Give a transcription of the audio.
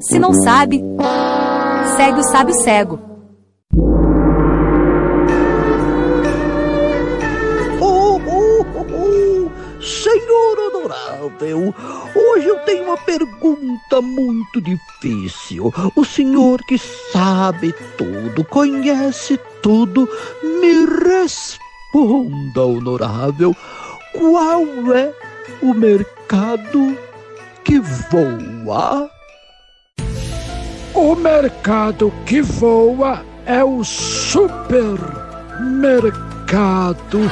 Se não sabe, segue o sábio cego. Oh, oh, oh, oh. Senhor honorável, hoje eu tenho uma pergunta muito difícil. O senhor que sabe tudo, conhece tudo, me responda, honorável, qual é o mercado que voa? O mercado que voa é o supermercado.